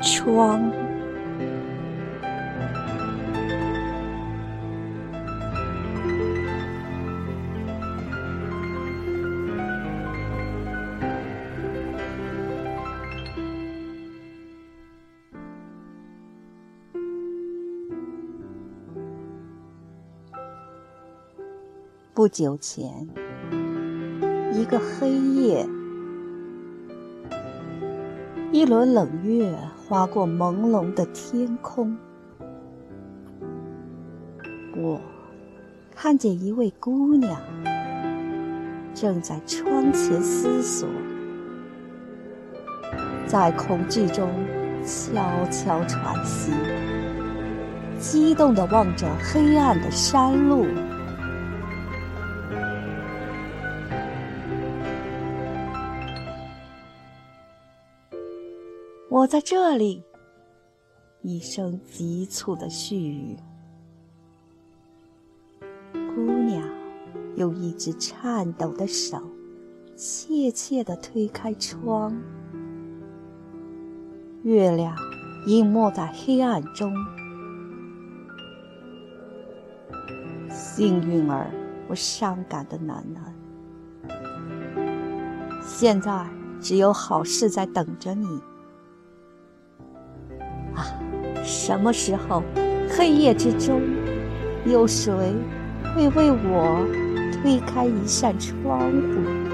窗。不久前，一个黑夜，一轮冷月划过朦胧的天空，我看见一位姑娘正在窗前思索，在恐惧中悄悄喘息，激动地望着黑暗的山路。我在这里。一声急促的絮语。姑娘用一只颤抖的手，怯怯地推开窗。月亮隐没在黑暗中。幸运儿，我伤感的喃喃。现在只有好事在等着你。什么时候，黑夜之中，有谁会为我推开一扇窗户？